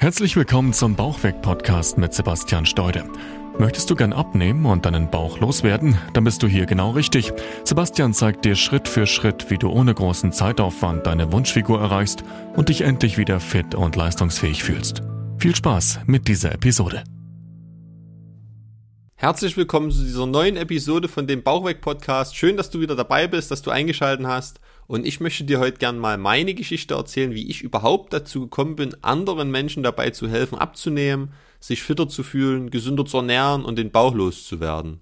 Herzlich willkommen zum Bauchweg-Podcast mit Sebastian Steude. Möchtest du gern abnehmen und deinen Bauch loswerden? Dann bist du hier genau richtig. Sebastian zeigt dir Schritt für Schritt, wie du ohne großen Zeitaufwand deine Wunschfigur erreichst und dich endlich wieder fit und leistungsfähig fühlst. Viel Spaß mit dieser Episode. Herzlich willkommen zu dieser neuen Episode von dem Bauchweg-Podcast. Schön, dass du wieder dabei bist, dass du eingeschaltet hast. Und ich möchte dir heute gern mal meine Geschichte erzählen, wie ich überhaupt dazu gekommen bin, anderen Menschen dabei zu helfen, abzunehmen, sich fitter zu fühlen, gesünder zu ernähren und den Bauch loszuwerden.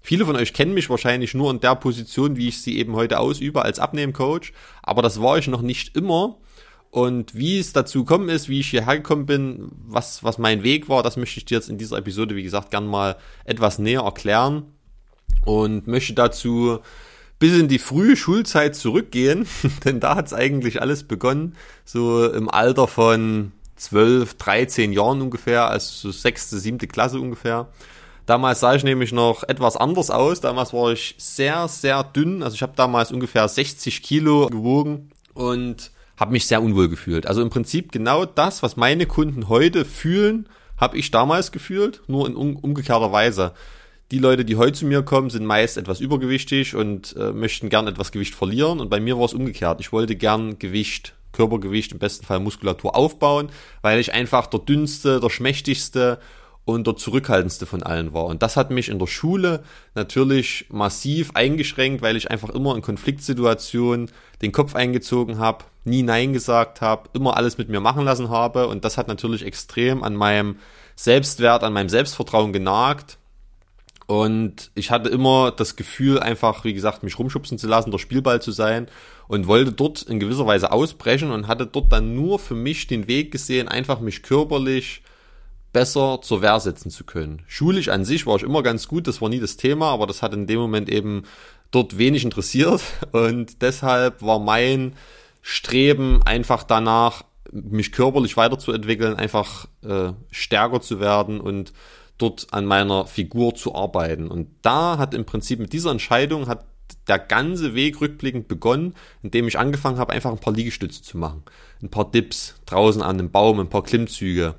Viele von euch kennen mich wahrscheinlich nur in der Position, wie ich sie eben heute ausübe, als Abnehmcoach, aber das war ich noch nicht immer. Und wie es dazu gekommen ist, wie ich hierher gekommen bin, was, was mein Weg war, das möchte ich dir jetzt in dieser Episode, wie gesagt, gern mal etwas näher erklären und möchte dazu bis in die frühe Schulzeit zurückgehen, denn da hat es eigentlich alles begonnen, so im Alter von 12, 13 Jahren ungefähr, also so sechste, siebte Klasse ungefähr. Damals sah ich nämlich noch etwas anders aus. Damals war ich sehr, sehr dünn. Also ich habe damals ungefähr 60 Kilo gewogen und habe mich sehr unwohl gefühlt. Also im Prinzip genau das, was meine Kunden heute fühlen, habe ich damals gefühlt, nur in umgekehrter Weise die Leute, die heute zu mir kommen, sind meist etwas übergewichtig und äh, möchten gern etwas Gewicht verlieren. Und bei mir war es umgekehrt. Ich wollte gern Gewicht, Körpergewicht, im besten Fall Muskulatur aufbauen, weil ich einfach der dünnste, der schmächtigste und der zurückhaltendste von allen war. Und das hat mich in der Schule natürlich massiv eingeschränkt, weil ich einfach immer in Konfliktsituationen den Kopf eingezogen habe, nie Nein gesagt habe, immer alles mit mir machen lassen habe. Und das hat natürlich extrem an meinem Selbstwert, an meinem Selbstvertrauen genagt und ich hatte immer das Gefühl, einfach, wie gesagt, mich rumschubsen zu lassen, der Spielball zu sein und wollte dort in gewisser Weise ausbrechen und hatte dort dann nur für mich den Weg gesehen, einfach mich körperlich besser zur Wehr setzen zu können. Schulisch an sich war ich immer ganz gut, das war nie das Thema, aber das hat in dem Moment eben dort wenig interessiert und deshalb war mein Streben einfach danach, mich körperlich weiterzuentwickeln, einfach äh, stärker zu werden und dort an meiner Figur zu arbeiten. Und da hat im Prinzip mit dieser Entscheidung hat der ganze Weg rückblickend begonnen, indem ich angefangen habe, einfach ein paar Liegestütze zu machen. Ein paar Dips draußen an dem Baum, ein paar Klimmzüge.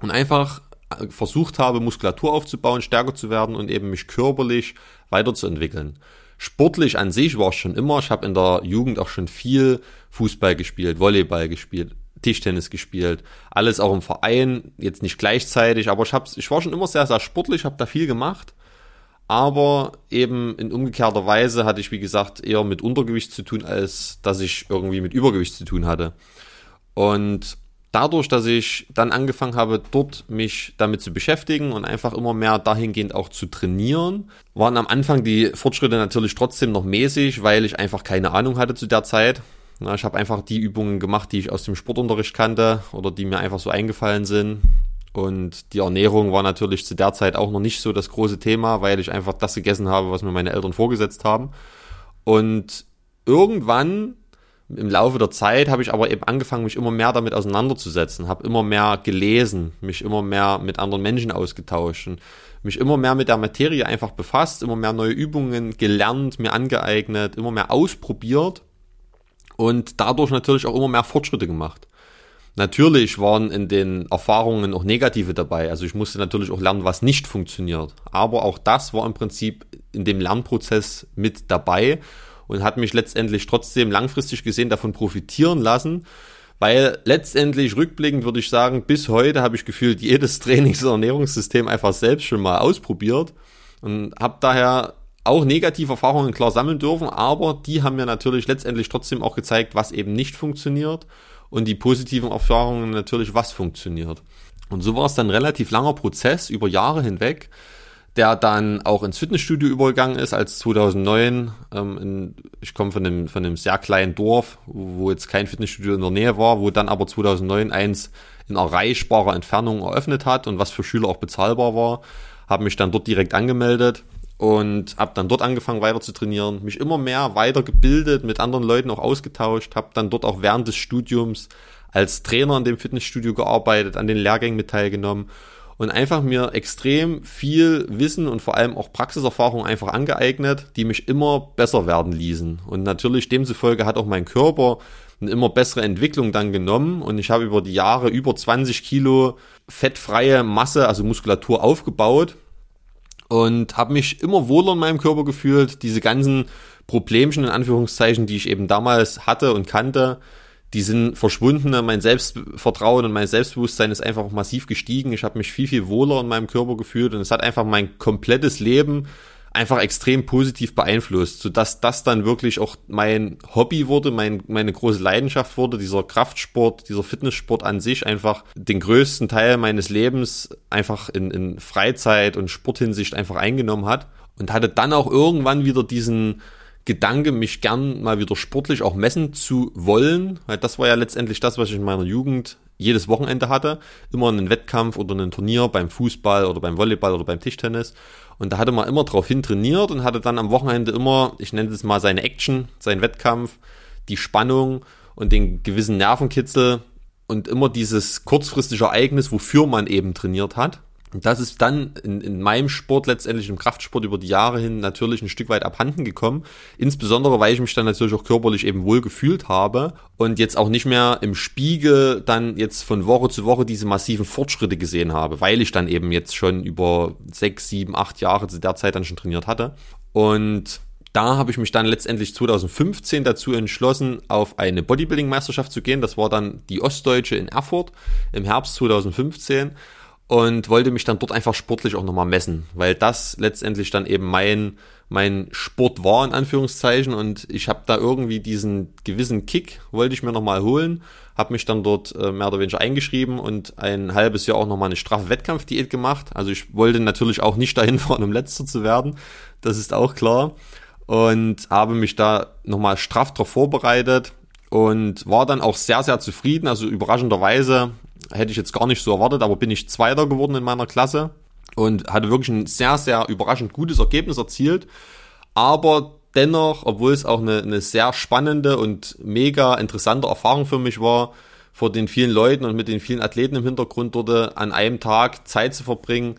Und einfach äh, versucht habe, Muskulatur aufzubauen, stärker zu werden und eben mich körperlich weiterzuentwickeln. Sportlich an sich war es schon immer. Ich habe in der Jugend auch schon viel Fußball gespielt, Volleyball gespielt, Tischtennis gespielt, alles auch im Verein, jetzt nicht gleichzeitig, aber ich, hab's, ich war schon immer sehr, sehr sportlich, habe da viel gemacht, aber eben in umgekehrter Weise hatte ich, wie gesagt, eher mit Untergewicht zu tun, als dass ich irgendwie mit Übergewicht zu tun hatte. Und dadurch, dass ich dann angefangen habe, dort mich damit zu beschäftigen und einfach immer mehr dahingehend auch zu trainieren, waren am Anfang die Fortschritte natürlich trotzdem noch mäßig, weil ich einfach keine Ahnung hatte zu der Zeit. Na, ich habe einfach die Übungen gemacht, die ich aus dem Sportunterricht kannte oder die mir einfach so eingefallen sind. Und die Ernährung war natürlich zu der Zeit auch noch nicht so das große Thema, weil ich einfach das gegessen habe, was mir meine Eltern vorgesetzt haben. Und irgendwann im Laufe der Zeit habe ich aber eben angefangen, mich immer mehr damit auseinanderzusetzen, habe immer mehr gelesen, mich immer mehr mit anderen Menschen ausgetauscht, und mich immer mehr mit der Materie einfach befasst, immer mehr neue Übungen gelernt, mir angeeignet, immer mehr ausprobiert und dadurch natürlich auch immer mehr Fortschritte gemacht. Natürlich waren in den Erfahrungen auch negative dabei. Also ich musste natürlich auch lernen, was nicht funktioniert. Aber auch das war im Prinzip in dem Lernprozess mit dabei und hat mich letztendlich trotzdem langfristig gesehen davon profitieren lassen. Weil letztendlich rückblickend würde ich sagen, bis heute habe ich gefühlt jedes Trainings- und Ernährungssystem einfach selbst schon mal ausprobiert und habe daher auch negative Erfahrungen klar sammeln dürfen, aber die haben mir natürlich letztendlich trotzdem auch gezeigt, was eben nicht funktioniert und die positiven Erfahrungen natürlich, was funktioniert. Und so war es dann relativ langer Prozess über Jahre hinweg, der dann auch ins Fitnessstudio übergegangen ist, als 2009, ähm, in, ich komme von einem, von einem sehr kleinen Dorf, wo jetzt kein Fitnessstudio in der Nähe war, wo dann aber 2009 eins in erreichbarer Entfernung eröffnet hat und was für Schüler auch bezahlbar war, habe mich dann dort direkt angemeldet und habe dann dort angefangen weiter zu trainieren, mich immer mehr weitergebildet, mit anderen Leuten auch ausgetauscht, habe dann dort auch während des Studiums als Trainer in dem Fitnessstudio gearbeitet, an den Lehrgängen mit teilgenommen und einfach mir extrem viel Wissen und vor allem auch Praxiserfahrung einfach angeeignet, die mich immer besser werden ließen. Und natürlich demzufolge hat auch mein Körper eine immer bessere Entwicklung dann genommen und ich habe über die Jahre über 20 Kilo fettfreie Masse, also Muskulatur aufgebaut und habe mich immer wohler in meinem Körper gefühlt. Diese ganzen Problemchen in Anführungszeichen, die ich eben damals hatte und kannte, die sind verschwunden. Mein Selbstvertrauen und mein Selbstbewusstsein ist einfach massiv gestiegen. Ich habe mich viel, viel wohler in meinem Körper gefühlt und es hat einfach mein komplettes Leben einfach extrem positiv beeinflusst, sodass das dann wirklich auch mein Hobby wurde, mein, meine große Leidenschaft wurde, dieser Kraftsport, dieser Fitnesssport an sich einfach den größten Teil meines Lebens einfach in, in Freizeit und Sporthinsicht einfach eingenommen hat und hatte dann auch irgendwann wieder diesen Gedanke, mich gern mal wieder sportlich auch messen zu wollen, weil das war ja letztendlich das, was ich in meiner Jugend jedes Wochenende hatte. Immer einen Wettkampf oder ein Turnier beim Fußball oder beim Volleyball oder beim Tischtennis. Und da hatte man immer drauf hin trainiert und hatte dann am Wochenende immer, ich nenne es mal seine Action, seinen Wettkampf, die Spannung und den gewissen Nervenkitzel und immer dieses kurzfristige Ereignis, wofür man eben trainiert hat. Das ist dann in, in meinem Sport letztendlich im Kraftsport über die Jahre hin natürlich ein Stück weit abhanden gekommen. Insbesondere, weil ich mich dann natürlich auch körperlich eben wohl gefühlt habe und jetzt auch nicht mehr im Spiegel dann jetzt von Woche zu Woche diese massiven Fortschritte gesehen habe, weil ich dann eben jetzt schon über sechs, sieben, acht Jahre zu der Zeit dann schon trainiert hatte. Und da habe ich mich dann letztendlich 2015 dazu entschlossen, auf eine Bodybuilding-Meisterschaft zu gehen. Das war dann die Ostdeutsche in Erfurt im Herbst 2015 und wollte mich dann dort einfach sportlich auch nochmal messen, weil das letztendlich dann eben mein, mein Sport war, in Anführungszeichen. Und ich habe da irgendwie diesen gewissen Kick, wollte ich mir nochmal holen, habe mich dann dort äh, mehr oder weniger eingeschrieben und ein halbes Jahr auch nochmal eine straffe Wettkampfdiät gemacht. Also ich wollte natürlich auch nicht dahin fahren, um letzter zu werden, das ist auch klar. Und habe mich da nochmal straff darauf vorbereitet und war dann auch sehr, sehr zufrieden. Also überraschenderweise hätte ich jetzt gar nicht so erwartet, aber bin ich Zweiter geworden in meiner Klasse und hatte wirklich ein sehr, sehr überraschend gutes Ergebnis erzielt. Aber dennoch, obwohl es auch eine, eine sehr spannende und mega interessante Erfahrung für mich war, vor den vielen Leuten und mit den vielen Athleten im Hintergrund dort an einem Tag Zeit zu verbringen,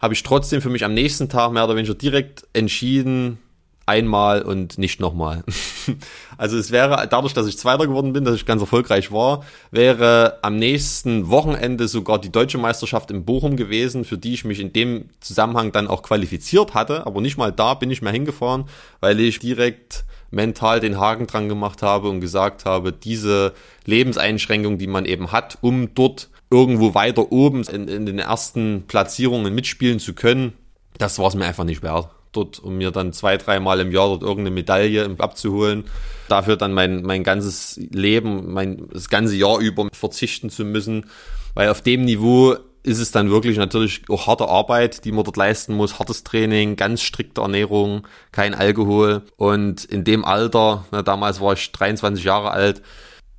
habe ich trotzdem für mich am nächsten Tag mehr oder weniger direkt entschieden, einmal und nicht nochmal. also es wäre, dadurch, dass ich Zweiter geworden bin, dass ich ganz erfolgreich war, wäre am nächsten Wochenende sogar die deutsche Meisterschaft in Bochum gewesen, für die ich mich in dem Zusammenhang dann auch qualifiziert hatte. Aber nicht mal da bin ich mehr hingefahren, weil ich direkt mental den Haken dran gemacht habe und gesagt habe, diese Lebenseinschränkung, die man eben hat, um dort irgendwo weiter oben in, in den ersten Platzierungen mitspielen zu können, das war es mir einfach nicht wert dort, um mir dann zwei, dreimal im Jahr dort irgendeine Medaille abzuholen. Dafür dann mein, mein ganzes Leben, mein, das ganze Jahr über verzichten zu müssen. Weil auf dem Niveau ist es dann wirklich natürlich auch harte Arbeit, die man dort leisten muss. Hartes Training, ganz strikte Ernährung, kein Alkohol. Und in dem Alter, na, damals war ich 23 Jahre alt,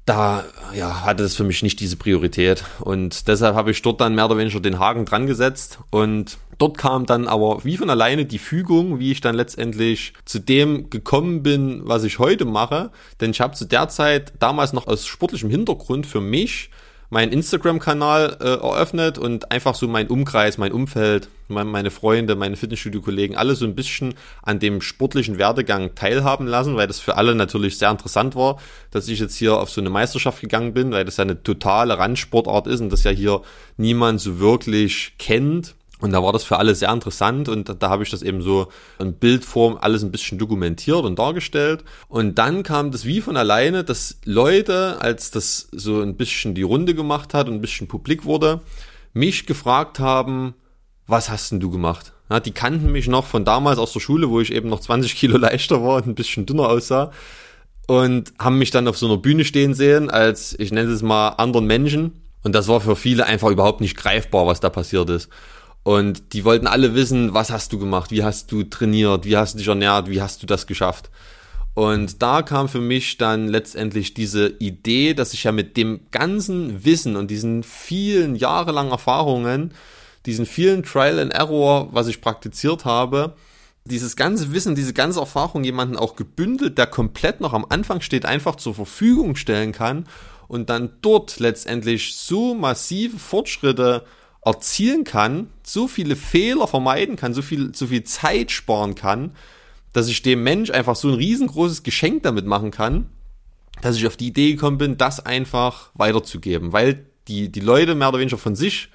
da ja, hatte es für mich nicht diese Priorität. Und deshalb habe ich dort dann mehr oder weniger den Haken dran gesetzt. Und dort kam dann aber wie von alleine die Fügung, wie ich dann letztendlich zu dem gekommen bin, was ich heute mache. Denn ich habe zu der Zeit damals noch aus sportlichem Hintergrund für mich meinen Instagram-Kanal äh, eröffnet und einfach so mein Umkreis, mein Umfeld, mein, meine Freunde, meine Fitnessstudio-Kollegen, alle so ein bisschen an dem sportlichen Werdegang teilhaben lassen, weil das für alle natürlich sehr interessant war, dass ich jetzt hier auf so eine Meisterschaft gegangen bin, weil das ja eine totale Randsportart ist und das ja hier niemand so wirklich kennt. Und da war das für alle sehr interessant und da, da habe ich das eben so in Bildform alles ein bisschen dokumentiert und dargestellt. Und dann kam das wie von alleine, dass Leute, als das so ein bisschen die Runde gemacht hat und ein bisschen publik wurde, mich gefragt haben, was hast denn du gemacht? Ja, die kannten mich noch von damals aus der Schule, wo ich eben noch 20 Kilo leichter war und ein bisschen dünner aussah. Und haben mich dann auf so einer Bühne stehen sehen, als, ich nenne es mal, anderen Menschen. Und das war für viele einfach überhaupt nicht greifbar, was da passiert ist. Und die wollten alle wissen, was hast du gemacht, wie hast du trainiert, wie hast du dich ernährt, wie hast du das geschafft. Und da kam für mich dann letztendlich diese Idee, dass ich ja mit dem ganzen Wissen und diesen vielen jahrelangen Erfahrungen, diesen vielen Trial and Error, was ich praktiziert habe, dieses ganze Wissen, diese ganze Erfahrung jemanden auch gebündelt, der komplett noch am Anfang steht, einfach zur Verfügung stellen kann und dann dort letztendlich so massive Fortschritte erzielen kann, so viele Fehler vermeiden kann, so viel, so viel Zeit sparen kann, dass ich dem Mensch einfach so ein riesengroßes Geschenk damit machen kann, dass ich auf die Idee gekommen bin, das einfach weiterzugeben, weil die, die Leute mehr oder weniger von sich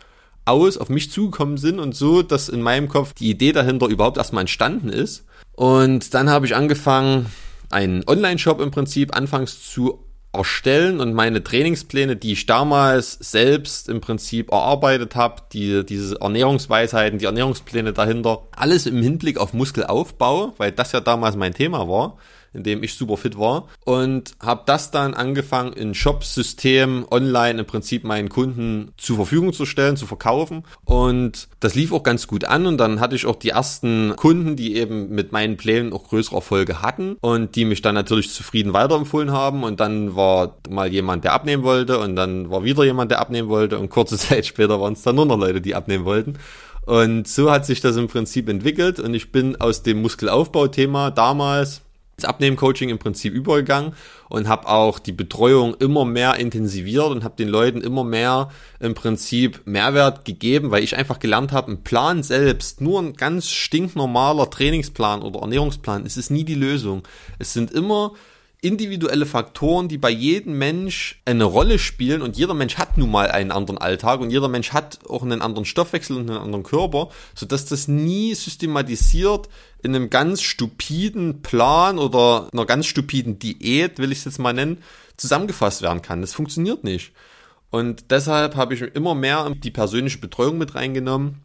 aus auf mich zugekommen sind und so, dass in meinem Kopf die Idee dahinter überhaupt erstmal entstanden ist. Und dann habe ich angefangen, einen Online-Shop im Prinzip anfangs zu erstellen und meine Trainingspläne, die ich damals selbst im Prinzip erarbeitet habe, die, diese Ernährungsweisheiten, die Ernährungspläne dahinter, alles im Hinblick auf Muskelaufbau, weil das ja damals mein Thema war, in dem ich super fit war. Und habe das dann angefangen in Shop-System online im Prinzip meinen Kunden zur Verfügung zu stellen, zu verkaufen. Und das lief auch ganz gut an. Und dann hatte ich auch die ersten Kunden, die eben mit meinen Plänen auch größere Erfolge hatten und die mich dann natürlich zufrieden weiterempfohlen haben. Und dann war mal jemand, der abnehmen wollte. Und dann war wieder jemand, der abnehmen wollte. Und kurze Zeit später waren es dann nur noch Leute, die abnehmen wollten. Und so hat sich das im Prinzip entwickelt. Und ich bin aus dem Muskelaufbau-Thema damals ins Abnehmen-Coaching im Prinzip übergegangen und habe auch die Betreuung immer mehr intensiviert und habe den Leuten immer mehr im Prinzip Mehrwert gegeben, weil ich einfach gelernt habe, ein Plan selbst, nur ein ganz stinknormaler Trainingsplan oder Ernährungsplan, es ist nie die Lösung. Es sind immer individuelle Faktoren, die bei jedem Mensch eine Rolle spielen und jeder Mensch hat nun mal einen anderen Alltag und jeder Mensch hat auch einen anderen Stoffwechsel und einen anderen Körper, so dass das nie systematisiert in einem ganz stupiden Plan oder einer ganz stupiden Diät, will ich es jetzt mal nennen, zusammengefasst werden kann. Das funktioniert nicht. Und deshalb habe ich immer mehr die persönliche Betreuung mit reingenommen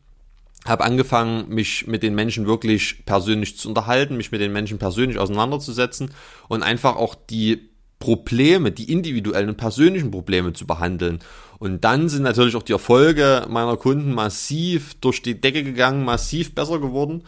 habe angefangen, mich mit den Menschen wirklich persönlich zu unterhalten, mich mit den Menschen persönlich auseinanderzusetzen und einfach auch die Probleme, die individuellen und persönlichen Probleme zu behandeln. Und dann sind natürlich auch die Erfolge meiner Kunden massiv durch die Decke gegangen, massiv besser geworden.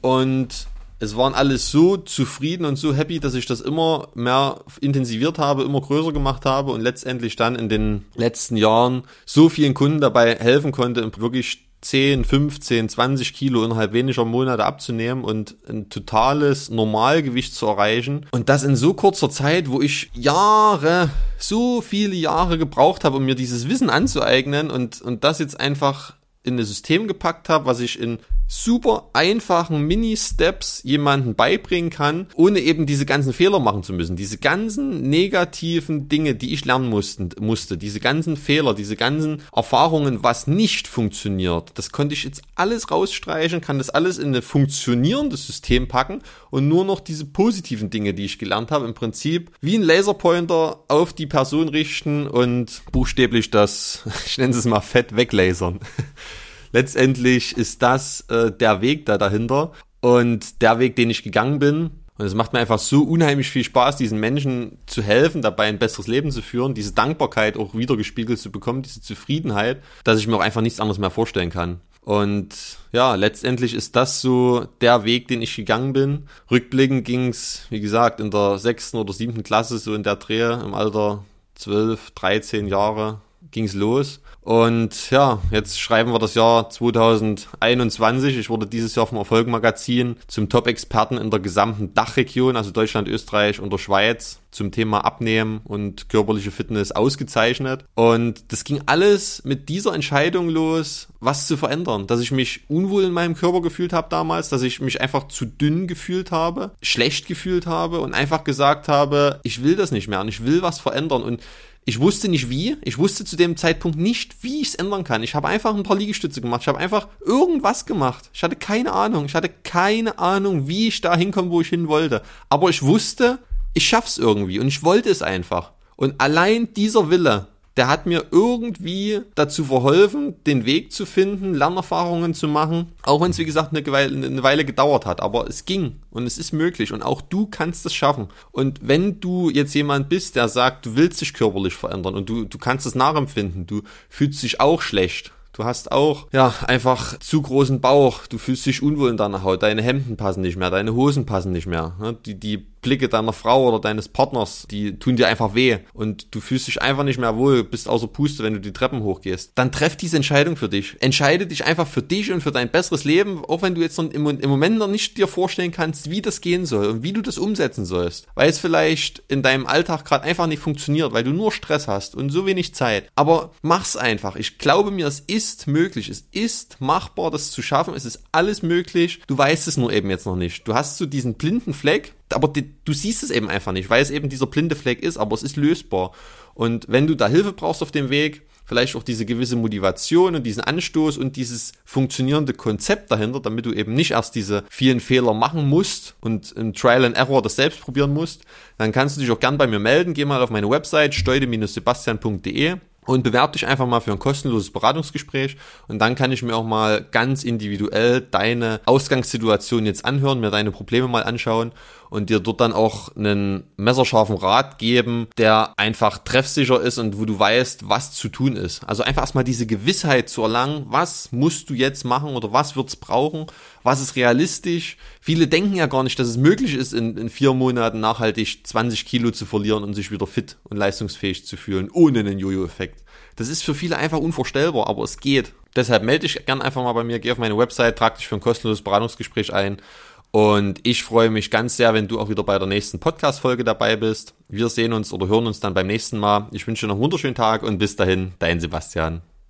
Und es waren alles so zufrieden und so happy, dass ich das immer mehr intensiviert habe, immer größer gemacht habe und letztendlich dann in den letzten Jahren so vielen Kunden dabei helfen konnte, wirklich 10, 15, 20 Kilo innerhalb weniger Monate abzunehmen und ein totales Normalgewicht zu erreichen. Und das in so kurzer Zeit, wo ich Jahre, so viele Jahre gebraucht habe, um mir dieses Wissen anzueignen und, und das jetzt einfach in das System gepackt habe, was ich in super einfachen Mini-Steps jemanden beibringen kann, ohne eben diese ganzen Fehler machen zu müssen. Diese ganzen negativen Dinge, die ich lernen mussten, musste, diese ganzen Fehler, diese ganzen Erfahrungen, was nicht funktioniert, das konnte ich jetzt alles rausstreichen, kann das alles in ein funktionierendes System packen und nur noch diese positiven Dinge, die ich gelernt habe, im Prinzip wie ein Laserpointer auf die Person richten und buchstäblich das, ich nenne es mal fett weglasern letztendlich ist das äh, der Weg da dahinter und der Weg, den ich gegangen bin. Und es macht mir einfach so unheimlich viel Spaß, diesen Menschen zu helfen, dabei ein besseres Leben zu führen, diese Dankbarkeit auch wieder gespiegelt zu bekommen, diese Zufriedenheit, dass ich mir auch einfach nichts anderes mehr vorstellen kann. Und ja, letztendlich ist das so der Weg, den ich gegangen bin. Rückblickend ging's, wie gesagt, in der sechsten oder siebten Klasse, so in der Drehe, im Alter zwölf, dreizehn Jahre, ging's los. Und ja, jetzt schreiben wir das Jahr 2021. Ich wurde dieses Jahr vom Erfolg Magazin zum Top-Experten in der gesamten Dachregion, also Deutschland, Österreich und der Schweiz, zum Thema Abnehmen und körperliche Fitness ausgezeichnet. Und das ging alles mit dieser Entscheidung los, was zu verändern. Dass ich mich unwohl in meinem Körper gefühlt habe damals, dass ich mich einfach zu dünn gefühlt habe, schlecht gefühlt habe und einfach gesagt habe, ich will das nicht mehr und ich will was verändern. Und ich wusste nicht wie. Ich wusste zu dem Zeitpunkt nicht, wie ich es ändern kann. Ich habe einfach ein paar Liegestütze gemacht. Ich habe einfach irgendwas gemacht. Ich hatte keine Ahnung. Ich hatte keine Ahnung, wie ich da hinkomme, wo ich hin wollte. Aber ich wusste, ich schaff's irgendwie und ich wollte es einfach. Und allein dieser Wille, der hat mir irgendwie dazu verholfen, den Weg zu finden, Lernerfahrungen zu machen, auch wenn es wie gesagt eine Weile, gedauert hat, aber es ging und es ist möglich und auch du kannst es schaffen. Und wenn du jetzt jemand bist, der sagt, du willst dich körperlich verändern und du, du kannst es nachempfinden, du fühlst dich auch schlecht, Du hast auch, ja, einfach zu großen Bauch. Du fühlst dich unwohl in deiner Haut. Deine Hemden passen nicht mehr. Deine Hosen passen nicht mehr. Die, die Blicke deiner Frau oder deines Partners, die tun dir einfach weh. Und du fühlst dich einfach nicht mehr wohl, bist außer Puste, wenn du die Treppen hochgehst. Dann treff diese Entscheidung für dich. Entscheide dich einfach für dich und für dein besseres Leben, auch wenn du jetzt im, Moment noch nicht dir vorstellen kannst, wie das gehen soll und wie du das umsetzen sollst. Weil es vielleicht in deinem Alltag gerade einfach nicht funktioniert, weil du nur Stress hast und so wenig Zeit. Aber mach's einfach. Ich glaube mir, es ist möglich. Es ist machbar, das zu schaffen. Es ist alles möglich. Du weißt es nur eben jetzt noch nicht. Du hast so diesen blinden Fleck, aber die, du siehst es eben einfach nicht, weil es eben dieser blinde Fleck ist, aber es ist lösbar. Und wenn du da Hilfe brauchst auf dem Weg, vielleicht auch diese gewisse Motivation und diesen Anstoß und dieses funktionierende Konzept dahinter, damit du eben nicht erst diese vielen Fehler machen musst und im Trial and Error das selbst probieren musst, dann kannst du dich auch gern bei mir melden. Geh mal auf meine Website steude-sebastian.de und bewerb dich einfach mal für ein kostenloses Beratungsgespräch und dann kann ich mir auch mal ganz individuell deine Ausgangssituation jetzt anhören, mir deine Probleme mal anschauen und dir dort dann auch einen messerscharfen Rat geben, der einfach treffsicher ist und wo du weißt, was zu tun ist. Also einfach erstmal diese Gewissheit zu erlangen, was musst du jetzt machen oder was wird's brauchen, was ist realistisch. Viele denken ja gar nicht, dass es möglich ist, in, in vier Monaten nachhaltig 20 Kilo zu verlieren und sich wieder fit und leistungsfähig zu fühlen, ohne einen Jojo-Effekt. Das ist für viele einfach unvorstellbar, aber es geht. Deshalb melde dich gern einfach mal bei mir, geh auf meine Website, trag dich für ein kostenloses Beratungsgespräch ein und ich freue mich ganz sehr, wenn du auch wieder bei der nächsten Podcast-Folge dabei bist. Wir sehen uns oder hören uns dann beim nächsten Mal. Ich wünsche dir noch einen wunderschönen Tag und bis dahin, dein Sebastian.